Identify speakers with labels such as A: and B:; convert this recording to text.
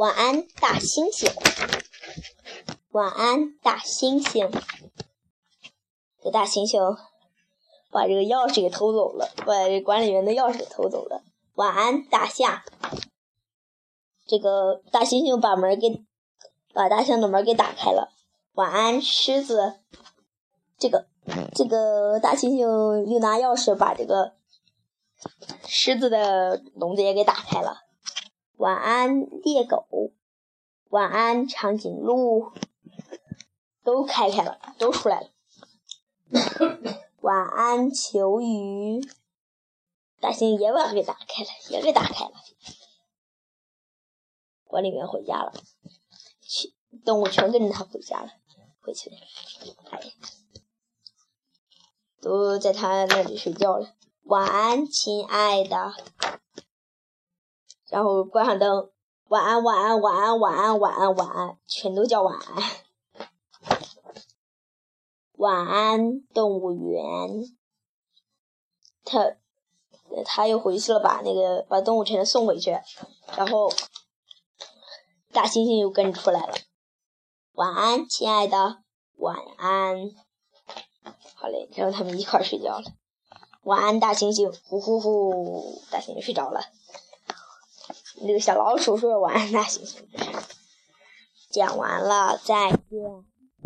A: 晚安，大猩猩。晚安，大猩猩。这大猩猩把这个钥匙给偷走了，把这管理员的钥匙给偷走了。晚安，大象。这个大猩猩把门给把大象的门给打开了。晚安，狮子。这个这个大猩猩又拿钥匙把这个狮子的笼子也给打开了。晚安，猎狗。晚安，长颈鹿。都开开了，都出来了。晚安，球鱼。大猩也把它给打开了，也给打开了。管理员回家了，去动物全跟着他回家了，回去了。哎，都在他那里睡觉了。晚安，亲爱的。然后关上灯，晚安，晚安，晚安，晚安，晚安，晚安，全都叫晚安。晚安，动物园。他他又回去了，把那个把动物全都送回去，然后大猩猩又跟出来了。晚安，亲爱的，晚安。好嘞，然后他们一块睡觉了。晚安，大猩猩，呼呼呼，大猩猩睡着了。那个小老鼠说晚安，大猩猩。讲完了，再见。